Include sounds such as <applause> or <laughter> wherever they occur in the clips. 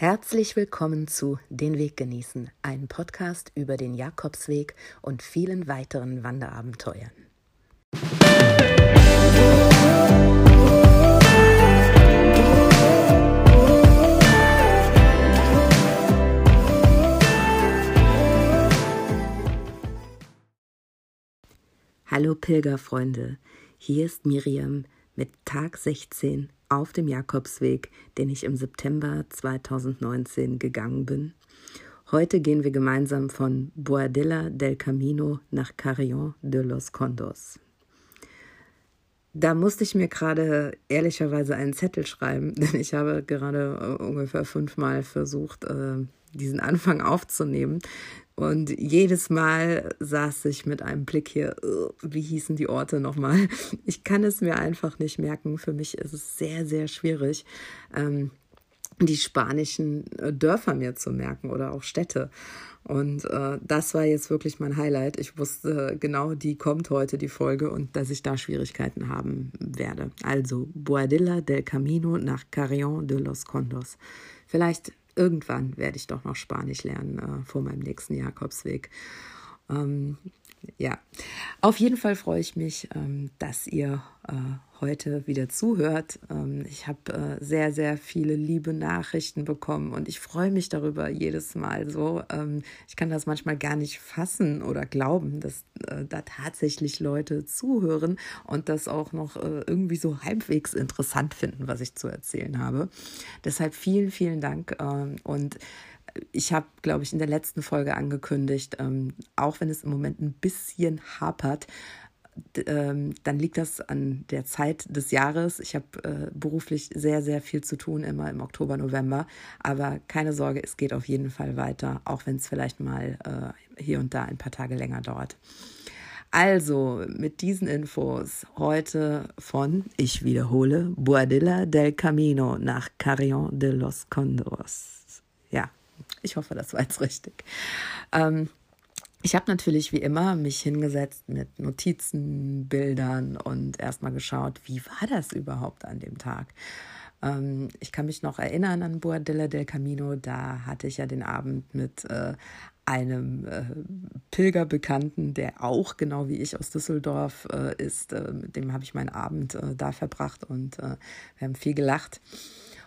Herzlich willkommen zu Den Weg genießen, ein Podcast über den Jakobsweg und vielen weiteren Wanderabenteuern. Hallo Pilgerfreunde, hier ist Miriam mit Tag 16 auf dem Jakobsweg, den ich im September 2019 gegangen bin. Heute gehen wir gemeinsam von Boadilla del Camino nach Carrion de los Condos. Da musste ich mir gerade ehrlicherweise einen Zettel schreiben, <laughs> denn ich habe gerade äh, ungefähr fünfmal versucht, äh, diesen Anfang aufzunehmen. Und jedes Mal saß ich mit einem Blick hier, wie hießen die Orte nochmal? <laughs> Ich kann es mir einfach nicht merken. Für mich ist es sehr, sehr schwierig, ähm, die spanischen äh, Dörfer mir zu merken oder auch Städte. Und äh, das war jetzt wirklich mein Highlight. Ich wusste genau, die kommt heute, die Folge, und dass ich da Schwierigkeiten haben werde. Also Boadilla del Camino nach Carrion de los Condos. Vielleicht irgendwann werde ich doch noch Spanisch lernen äh, vor meinem nächsten Jakobsweg. Ähm, ja, auf jeden Fall freue ich mich, ähm, dass ihr äh, heute wieder zuhört. Ähm, ich habe äh, sehr, sehr viele liebe Nachrichten bekommen und ich freue mich darüber jedes Mal so. Ähm, ich kann das manchmal gar nicht fassen oder glauben, dass äh, da tatsächlich Leute zuhören und das auch noch äh, irgendwie so halbwegs interessant finden, was ich zu erzählen habe. Deshalb vielen, vielen Dank ähm, und ich habe, glaube ich, in der letzten Folge angekündigt, ähm, auch wenn es im Moment ein bisschen hapert, ähm, dann liegt das an der Zeit des Jahres. Ich habe äh, beruflich sehr, sehr viel zu tun, immer im Oktober, November. Aber keine Sorge, es geht auf jeden Fall weiter, auch wenn es vielleicht mal äh, hier und da ein paar Tage länger dauert. Also mit diesen Infos heute von, ich wiederhole, Boadilla del Camino nach Carrion de los Condors. Ja, ich hoffe, das war jetzt richtig. Ähm, ich habe natürlich wie immer mich hingesetzt mit Notizen, Bildern und erstmal geschaut, wie war das überhaupt an dem Tag. Ähm, ich kann mich noch erinnern an Boadilla del Camino, da hatte ich ja den Abend mit äh, einem äh, Pilgerbekannten, der auch genau wie ich aus Düsseldorf äh, ist. Äh, mit dem habe ich meinen Abend äh, da verbracht und äh, wir haben viel gelacht.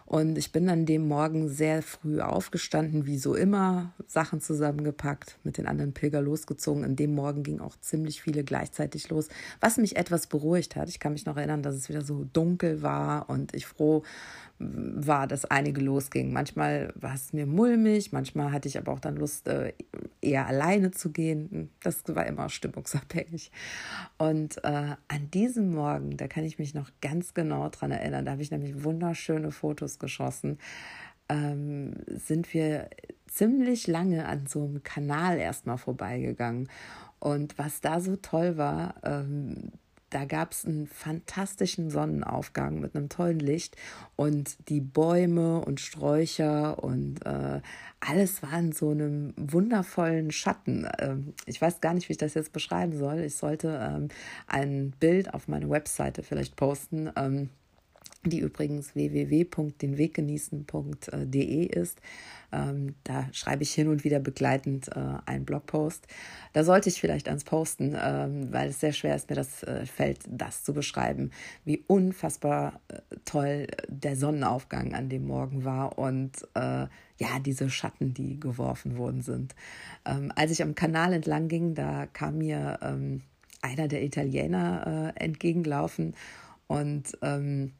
Und ich bin dann dem Morgen sehr früh aufgestanden, wie so immer, Sachen zusammengepackt, mit den anderen Pilger losgezogen. An dem Morgen ging auch ziemlich viele gleichzeitig los, was mich etwas beruhigt hat. Ich kann mich noch erinnern, dass es wieder so dunkel war und ich froh war, dass einige losgingen. Manchmal war es mir mulmig, manchmal hatte ich aber auch dann Lust, äh, eher alleine zu gehen. Das war immer stimmungsabhängig. Und äh, an diesem Morgen, da kann ich mich noch ganz genau dran erinnern, da habe ich nämlich wunderschöne Fotos geschossen, ähm, sind wir ziemlich lange an so einem Kanal erstmal vorbeigegangen. Und was da so toll war, ähm, da gab es einen fantastischen Sonnenaufgang mit einem tollen Licht und die Bäume und Sträucher und äh, alles war in so einem wundervollen Schatten. Ähm, ich weiß gar nicht, wie ich das jetzt beschreiben soll. Ich sollte ähm, ein Bild auf meine Webseite vielleicht posten. Ähm, die übrigens www.denweggenießen.de ist. Ähm, da schreibe ich hin und wieder begleitend äh, einen Blogpost. Da sollte ich vielleicht ans Posten, ähm, weil es sehr schwer ist, mir das äh, Feld, das zu beschreiben, wie unfassbar äh, toll der Sonnenaufgang an dem Morgen war und äh, ja, diese Schatten, die geworfen worden sind. Ähm, als ich am Kanal entlang ging, da kam mir ähm, einer der Italiener äh, entgegenlaufen und ähm,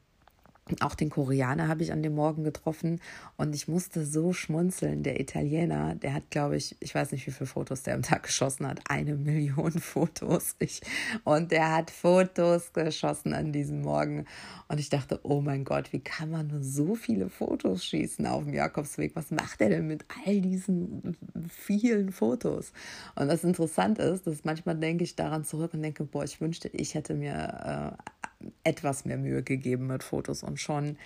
auch den Koreaner habe ich an dem Morgen getroffen und ich musste so schmunzeln. Der Italiener, der hat, glaube ich, ich weiß nicht, wie viele Fotos der am Tag geschossen hat, eine Million <laughs> Fotos. Ich, und der hat Fotos geschossen an diesem Morgen. Und ich dachte, oh mein Gott, wie kann man nur so viele Fotos schießen auf dem Jakobsweg? Was macht er denn mit all diesen vielen Fotos? Und das interessant ist, dass manchmal denke ich daran zurück und denke, boah, ich wünschte, ich hätte mir äh, etwas mehr Mühe gegeben mit Fotos und schon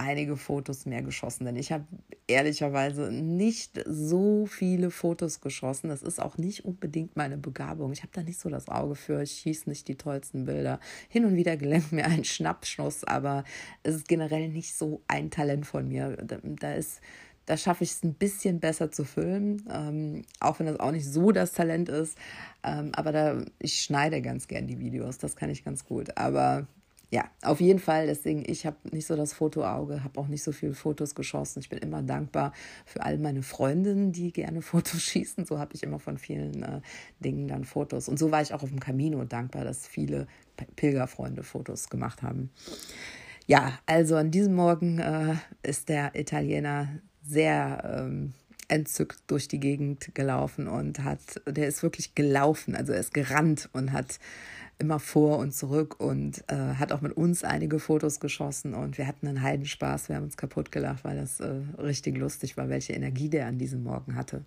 einige Fotos mehr geschossen, denn ich habe ehrlicherweise nicht so viele Fotos geschossen. Das ist auch nicht unbedingt meine Begabung. Ich habe da nicht so das Auge für. Ich schieße nicht die tollsten Bilder. Hin und wieder gelingt mir ein Schnappschuss, aber es ist generell nicht so ein Talent von mir. Da, ist da schaffe ich es ein bisschen besser zu filmen, ähm, auch wenn das auch nicht so das Talent ist. Ähm, aber da, ich schneide ganz gern die Videos, das kann ich ganz gut. Aber ja, auf jeden Fall. Deswegen, ich habe nicht so das Fotoauge, habe auch nicht so viele Fotos geschossen. Ich bin immer dankbar für all meine Freundinnen, die gerne <laughs> Fotos schießen. So habe ich immer von vielen äh, Dingen dann Fotos. Und so war ich auch auf dem Camino dankbar, dass viele Pilgerfreunde Fotos gemacht haben. Ja, also an diesem Morgen äh, ist der Italiener sehr ähm, entzückt durch die Gegend gelaufen und hat, der ist wirklich gelaufen, also er ist gerannt und hat immer vor und zurück und äh, hat auch mit uns einige Fotos geschossen und wir hatten einen Heidenspaß, wir haben uns kaputt gelacht, weil das äh, richtig lustig war, welche Energie der an diesem Morgen hatte.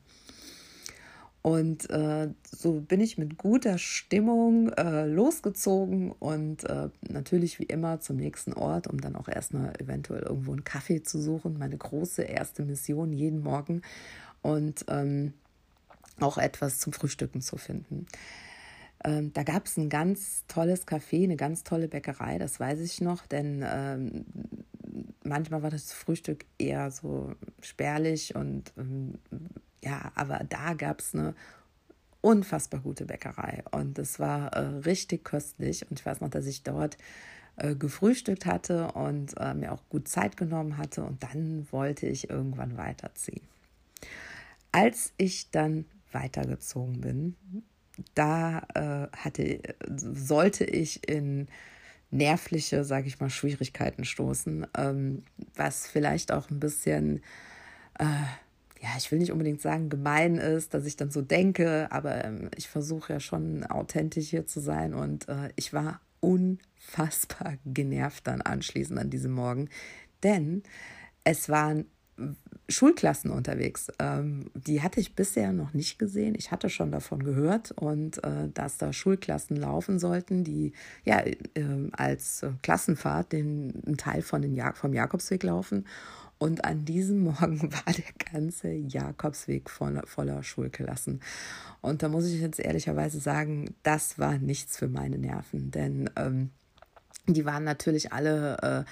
Und äh, so bin ich mit guter Stimmung äh, losgezogen und äh, natürlich wie immer zum nächsten Ort, um dann auch erstmal eventuell irgendwo einen Kaffee zu suchen. Meine große erste Mission jeden Morgen und ähm, auch etwas zum Frühstücken zu finden. Ähm, da gab es ein ganz tolles Café, eine ganz tolle Bäckerei, das weiß ich noch, denn ähm, manchmal war das Frühstück eher so spärlich und ähm, ja, aber da gab es eine unfassbar gute Bäckerei und es war äh, richtig köstlich und ich weiß noch, dass ich dort äh, gefrühstückt hatte und äh, mir auch gut Zeit genommen hatte und dann wollte ich irgendwann weiterziehen. Als ich dann weitergezogen bin, da äh, hatte, sollte ich in nervliche, sage ich mal, Schwierigkeiten stoßen, ähm, was vielleicht auch ein bisschen, äh, ja, ich will nicht unbedingt sagen, gemein ist, dass ich dann so denke, aber ähm, ich versuche ja schon authentisch hier zu sein und äh, ich war unfassbar <laughs> genervt dann anschließend an diesem Morgen, denn es waren Schulklassen unterwegs. Ähm, die hatte ich bisher noch nicht gesehen. Ich hatte schon davon gehört und äh, dass da Schulklassen laufen sollten, die ja äh, als Klassenfahrt den einen Teil von den ja vom Jakobsweg laufen. Und an diesem Morgen <laughs> war der ganze Jakobsweg voller, voller Schulklassen. Und da muss ich jetzt ehrlicherweise sagen, das war nichts für meine Nerven, denn ähm, die waren natürlich alle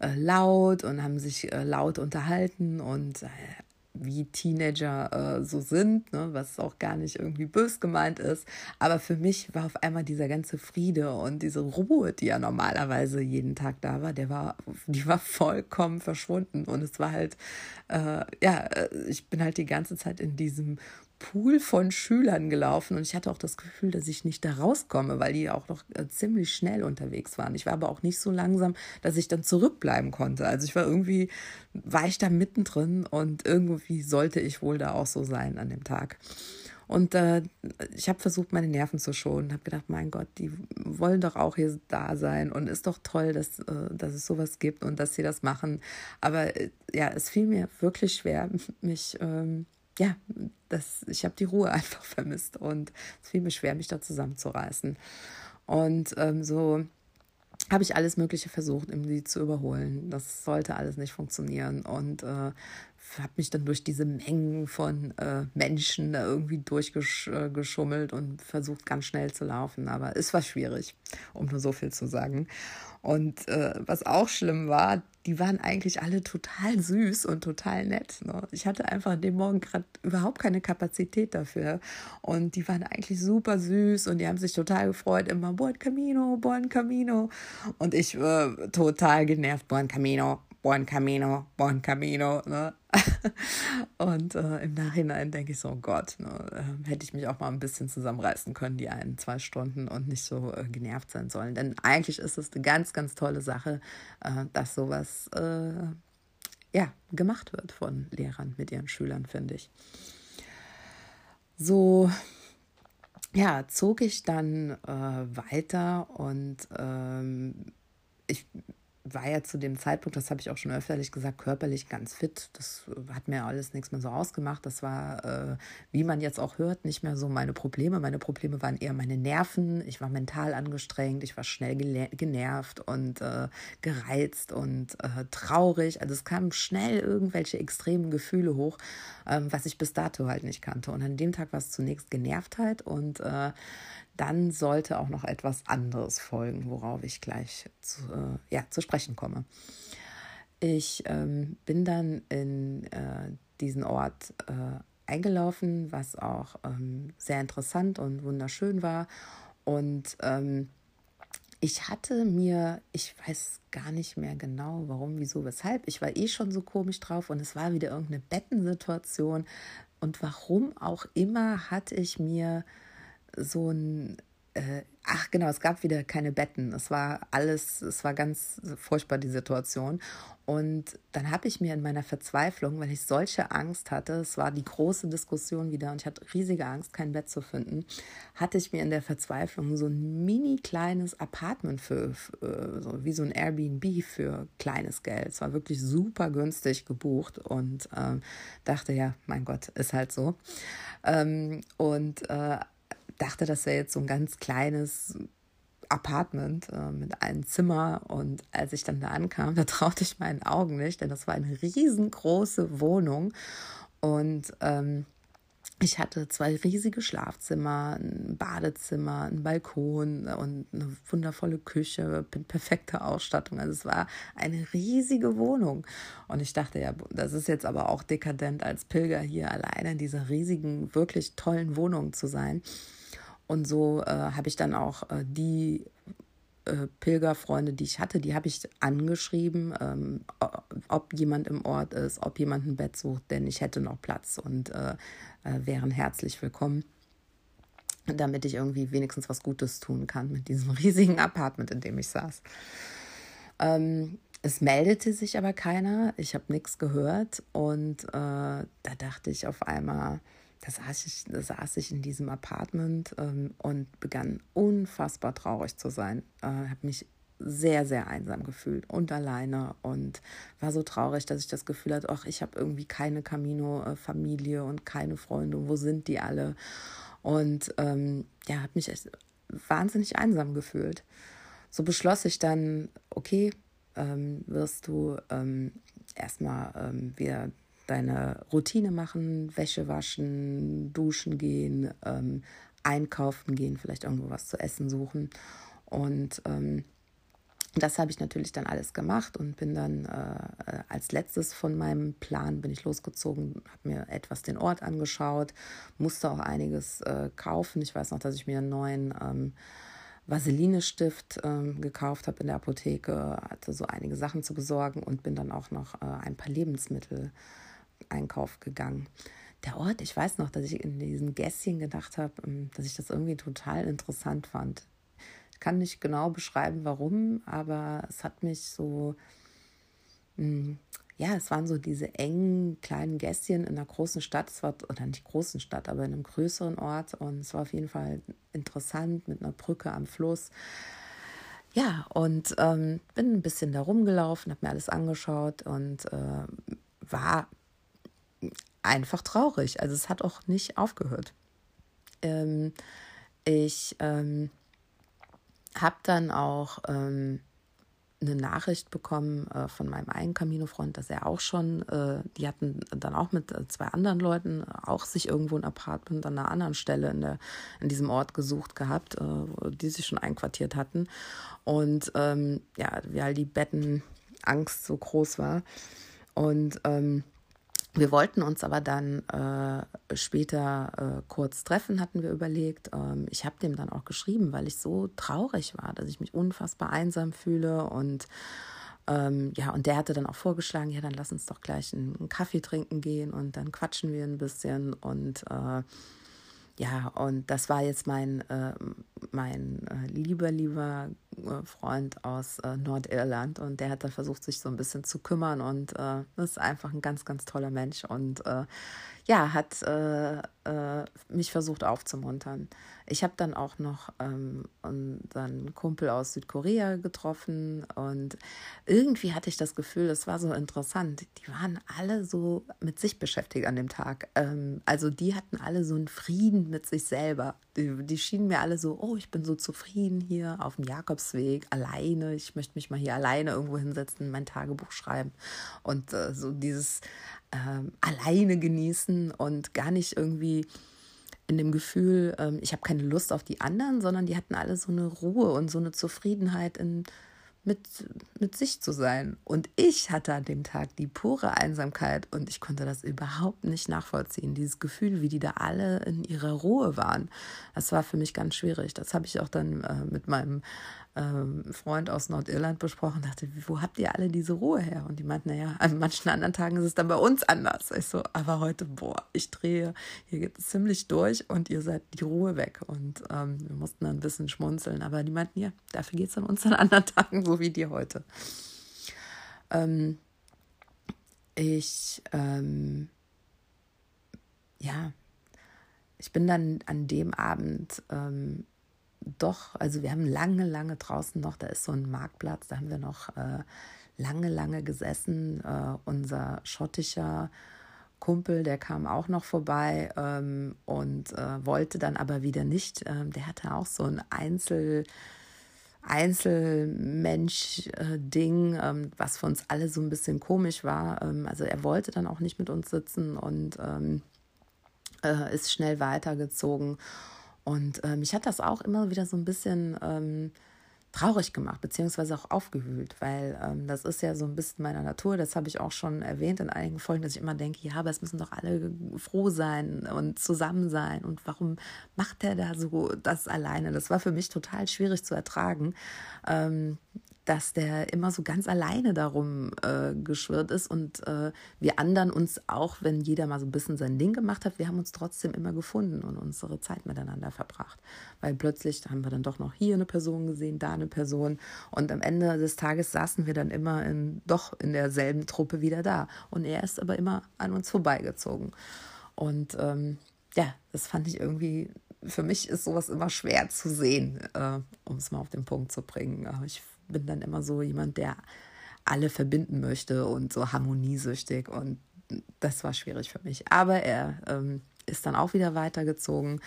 äh, äh, laut und haben sich äh, laut unterhalten und äh, wie Teenager äh, so sind, ne, was auch gar nicht irgendwie bös gemeint ist. Aber für mich war auf einmal dieser ganze Friede und diese Ruhe, die ja normalerweise jeden Tag da war, der war, die war vollkommen verschwunden. Und es war halt, äh, ja, äh, ich bin halt die ganze Zeit in diesem Pool von Schülern gelaufen und ich hatte auch das Gefühl, dass ich nicht da rauskomme, weil die auch noch äh, ziemlich schnell unterwegs waren. Ich war aber auch nicht so langsam, dass ich dann zurückbleiben konnte. Also ich war irgendwie, war ich da mittendrin und irgendwie sollte ich wohl da auch so sein an dem Tag. Und äh, ich habe versucht, meine Nerven zu schonen. Habe gedacht, mein Gott, die wollen doch auch hier da sein und ist doch toll, dass, äh, dass es sowas gibt und dass sie das machen. Aber äh, ja, es fiel mir wirklich schwer, <laughs> mich ähm, ja, das, ich habe die Ruhe <laughs> einfach vermisst und es fiel mir schwer, mich da zusammenzureißen. Und ähm, so habe ich alles Mögliche versucht, um sie zu überholen. Das sollte alles nicht funktionieren. Und äh, habe mich dann durch diese Mengen von äh, Menschen da irgendwie durchgeschummelt und versucht ganz schnell zu laufen. Aber es war schwierig, um nur so viel zu sagen. Und äh, was auch schlimm war, die waren eigentlich alle total süß und total nett. Ne? Ich hatte einfach an dem Morgen gerade überhaupt keine Kapazität dafür. Und die waren eigentlich super süß und die haben sich total gefreut, immer Buon Camino, Buon Camino. Und ich äh, total genervt, Buon Camino, Buon Camino, Buon Camino. Ne? <laughs> und äh, im Nachhinein denke ich so, oh Gott, ne, äh, hätte ich mich auch mal ein bisschen zusammenreißen können, die einen zwei Stunden und nicht so äh, genervt sein sollen. Denn eigentlich ist es eine ganz, ganz tolle Sache, äh, dass sowas äh, ja, gemacht wird von Lehrern mit ihren Schülern, finde ich. So, ja, zog ich dann äh, weiter und ähm, ich war ja zu dem Zeitpunkt, das habe ich auch schon öfterlich gesagt, körperlich ganz fit. Das hat mir alles nichts mehr so ausgemacht. Das war, äh, wie man jetzt auch hört, nicht mehr so meine Probleme. Meine Probleme waren eher meine Nerven. Ich war mental angestrengt, ich war schnell genervt und äh, gereizt und äh, traurig. Also es kamen schnell irgendwelche extremen Gefühle hoch, ähm, was ich bis dato halt nicht kannte. Und an dem Tag war es zunächst Genervtheit und äh, dann sollte auch noch etwas anderes folgen, worauf ich gleich zu, äh, ja, zu sprechen komme. ich ähm, bin dann in äh, diesen Ort äh, eingelaufen, was auch ähm, sehr interessant und wunderschön war. Und ähm, ich hatte mir, ich weiß gar nicht mehr genau, warum, wieso, weshalb. Ich war eh schon so komisch drauf und es war wieder irgendeine Bettensituation. Und warum auch immer hatte ich mir so ein äh, ach genau, es gab wieder keine Betten. Es war alles, es war ganz furchtbar die Situation. Und dann habe ich mir in meiner Verzweiflung, weil ich solche Angst hatte, es war die große Diskussion wieder und ich hatte riesige Angst, kein Bett zu finden, hatte ich mir in der Verzweiflung so ein mini kleines Apartment für, für so wie so ein Airbnb für kleines Geld. Es war wirklich super günstig gebucht und ähm, dachte, ja, mein Gott, ist halt so. Ähm, und äh, dachte, das wäre jetzt so ein ganz kleines Apartment äh, mit einem Zimmer. Und als ich dann da ankam, <laughs> da traute ich meinen Augen nicht, denn das war eine riesengroße Wohnung. Und ähm, ich hatte zwei riesige Schlafzimmer, ein Badezimmer, einen Balkon und eine wundervolle Küche, perfekte Ausstattung. Also es war eine riesige Wohnung. Und ich dachte, ja, das ist jetzt aber auch dekadent als Pilger hier alleine in dieser riesigen, wirklich tollen Wohnung zu sein. Und so äh, habe ich dann auch äh, die äh, Pilgerfreunde, die ich hatte, die habe ich angeschrieben, ähm, ob jemand im Ort ist, ob jemand ein Bett sucht, denn ich hätte noch Platz und äh, äh, wären herzlich willkommen, damit ich irgendwie wenigstens was Gutes tun kann mit diesem <laughs> riesigen Apartment, in dem ich saß. Ähm, es meldete sich aber keiner, ich habe nichts gehört und äh, da dachte ich auf einmal, da saß ich, da saß ich in diesem Apartment ähm, und begann unfassbar traurig zu sein. Äh, habe mich sehr, sehr einsam gefühlt und alleine und war so traurig, dass ich das Gefühl hatte, ach, ich habe irgendwie keine Camino-Familie und keine Freunde. Wo sind die alle? Und ähm, ja, habe mich echt wahnsinnig einsam gefühlt. So beschloss ich dann, okay, ähm, wirst du ähm, erstmal ähm, wieder deine Routine machen, Wäsche waschen, duschen gehen, ähm, einkaufen gehen, vielleicht irgendwo was zu essen suchen. Und ähm, das habe ich natürlich dann alles gemacht und bin dann äh, als letztes von meinem Plan bin ich losgezogen, habe mir etwas den Ort angeschaut, musste auch einiges äh, kaufen. Ich weiß noch, dass ich mir einen neuen ähm, Vaseline-Stift ähm, gekauft habe in der Apotheke, hatte so einige Sachen zu besorgen und bin dann auch noch äh, ein paar Lebensmittel Einkauf gegangen. Der Ort, ich weiß noch, dass ich in diesen Gässchen gedacht habe, ähm, dass ich das irgendwie total interessant fand. Ich kann nicht genau beschreiben, warum, aber es hat mich so, hm, ja, es waren so diese engen kleinen Gässchen in einer großen Stadt, es war, oder nicht großen Stadt, aber in einem größeren Ort und es war auf jeden Fall interessant mit einer Brücke am Fluss. Ja, und ähm, bin ein bisschen da rumgelaufen, habe mir alles angeschaut und äh, war einfach traurig. Also es hat auch nicht aufgehört. Ähm, ich ähm, habe dann auch ähm, eine Nachricht bekommen äh, von meinem einen Camino-Freund, dass er auch schon, äh, die hatten dann auch mit äh, zwei anderen Leuten auch sich irgendwo ein Apartment an einer anderen Stelle in, der, in diesem Ort gesucht gehabt, äh, die sich schon einquartiert hatten. Und ähm, ja, weil die Bettenangst so groß war. Und ähm, wir wollten uns aber dann äh, später äh, kurz treffen, hatten wir überlegt. Ähm, ich habe dem dann auch geschrieben, weil ich so traurig war, dass ich mich unfassbar einsam fühle. Und ähm, ja, und der hatte dann auch vorgeschlagen, ja, dann lass uns doch gleich einen, einen Kaffee trinken gehen und dann quatschen wir ein bisschen. Und äh, ja, und das war jetzt mein, äh, mein äh, lieber, lieber äh, Freund aus äh, Nordirland. Und der hat dann versucht, sich so ein bisschen zu kümmern. Und äh, ist einfach ein ganz, ganz toller Mensch. Und ja, hat äh, mich versucht aufzumuntern. Ich habe dann auch noch ähm, unseren Kumpel aus Südkorea getroffen und irgendwie hatte ich das Gefühl, das war so interessant. Die waren alle so mit sich beschäftigt an dem Tag. Ähm, also die hatten alle so einen Frieden mit sich selber. Die, die schienen mir alle so, oh, ich bin so zufrieden hier auf dem Jakobsweg, alleine. Ich möchte mich mal hier alleine irgendwo hinsetzen, mein Tagebuch schreiben. Und äh, so dieses ähm, alleine genießen und gar nicht irgendwie in dem Gefühl, ähm, ich habe keine Lust auf die anderen, sondern die hatten alle so eine Ruhe und so eine Zufriedenheit in mit, mit sich zu sein. Und ich hatte an dem Tag die pure Einsamkeit und ich konnte das überhaupt nicht nachvollziehen. Dieses Gefühl, wie die da alle in ihrer Ruhe waren, das war für mich ganz schwierig. Das habe ich auch dann äh, mit meinem ähm, Freund aus Nordirland besprochen, dachte, wo habt ihr alle diese Ruhe her? Und die meinten, naja, an manchen anderen Tagen ist es dann bei uns anders. Ich so, aber heute, boah, ich drehe, hier geht es ziemlich durch und ihr seid die Ruhe weg. Und ähm, wir mussten dann ein bisschen schmunzeln. Aber die meinten, ja, dafür geht es an uns an anderen Tagen, so wie dir heute. Ähm, ich, ähm, ja, ich bin dann an dem Abend ähm, doch, also wir haben lange, lange draußen noch, da ist so ein Marktplatz, da haben wir noch äh, lange, lange gesessen. Äh, unser schottischer Kumpel, der kam auch noch vorbei ähm, und äh, wollte dann aber wieder nicht. Ähm, der hatte auch so ein Einzel. Einzelmensch-Ding, ähm, was für uns alle so ein bisschen komisch war. Ähm, also er wollte dann auch nicht mit uns sitzen und ähm, äh, ist schnell weitergezogen. Und mich hat das auch immer wieder so ein bisschen traurig gemacht, beziehungsweise auch aufgewühlt, weil ähm, das ist ja so ein bisschen meiner Natur. Das habe ich auch schon erwähnt in einigen Folgen, dass ich immer denke, ja, aber es müssen doch alle froh sein und zusammen sein. Und warum macht er da so das alleine? Das war für mich total schwierig zu ertragen. Ähm, dass der immer so ganz alleine darum äh, geschwirrt ist und äh, wir anderen uns auch, wenn jeder mal so ein bisschen sein Ding gemacht hat, wir haben uns trotzdem immer gefunden und unsere Zeit miteinander verbracht. Weil plötzlich haben wir dann doch noch hier eine Person gesehen, da eine Person und am Ende des Tages saßen wir dann immer in, doch in derselben Truppe wieder da. Und er ist aber immer an uns vorbeigezogen. Und ähm, ja, das fand ich irgendwie für mich ist sowas immer schwer zu sehen, äh, um es mal auf den Punkt zu bringen. Aber ich bin dann immer so jemand, der alle verbinden möchte und so harmoniesüchtig und das war schwierig für mich. Aber er ähm, ist dann auch wieder weitergezogen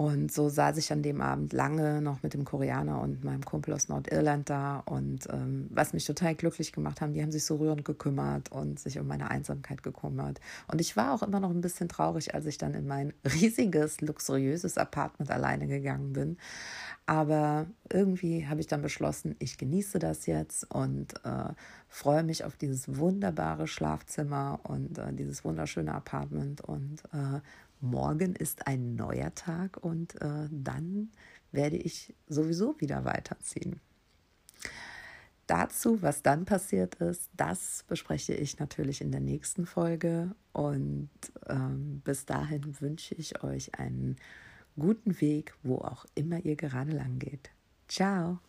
und so saß ich an dem Abend lange noch mit dem Koreaner und meinem Kumpel aus Nordirland da. Und ähm, was mich total glücklich gemacht haben, die haben sich so rührend gekümmert und sich um meine Einsamkeit gekümmert. Und ich war auch immer noch ein bisschen traurig, als ich dann in mein riesiges, luxuriöses Apartment alleine gegangen bin. Aber irgendwie habe ich dann beschlossen, ich genieße das jetzt und äh, freue mich auf dieses wunderbare Schlafzimmer und äh, dieses wunderschöne Apartment und äh, morgen ist ein neuer Tag und äh, dann werde ich sowieso wieder weiterziehen. Dazu, was dann passiert ist, das bespreche ich natürlich in der nächsten Folge. Und ähm, bis dahin wünsche ich euch einen guten Weg, wo auch immer ihr gerade lang geht. Ciao!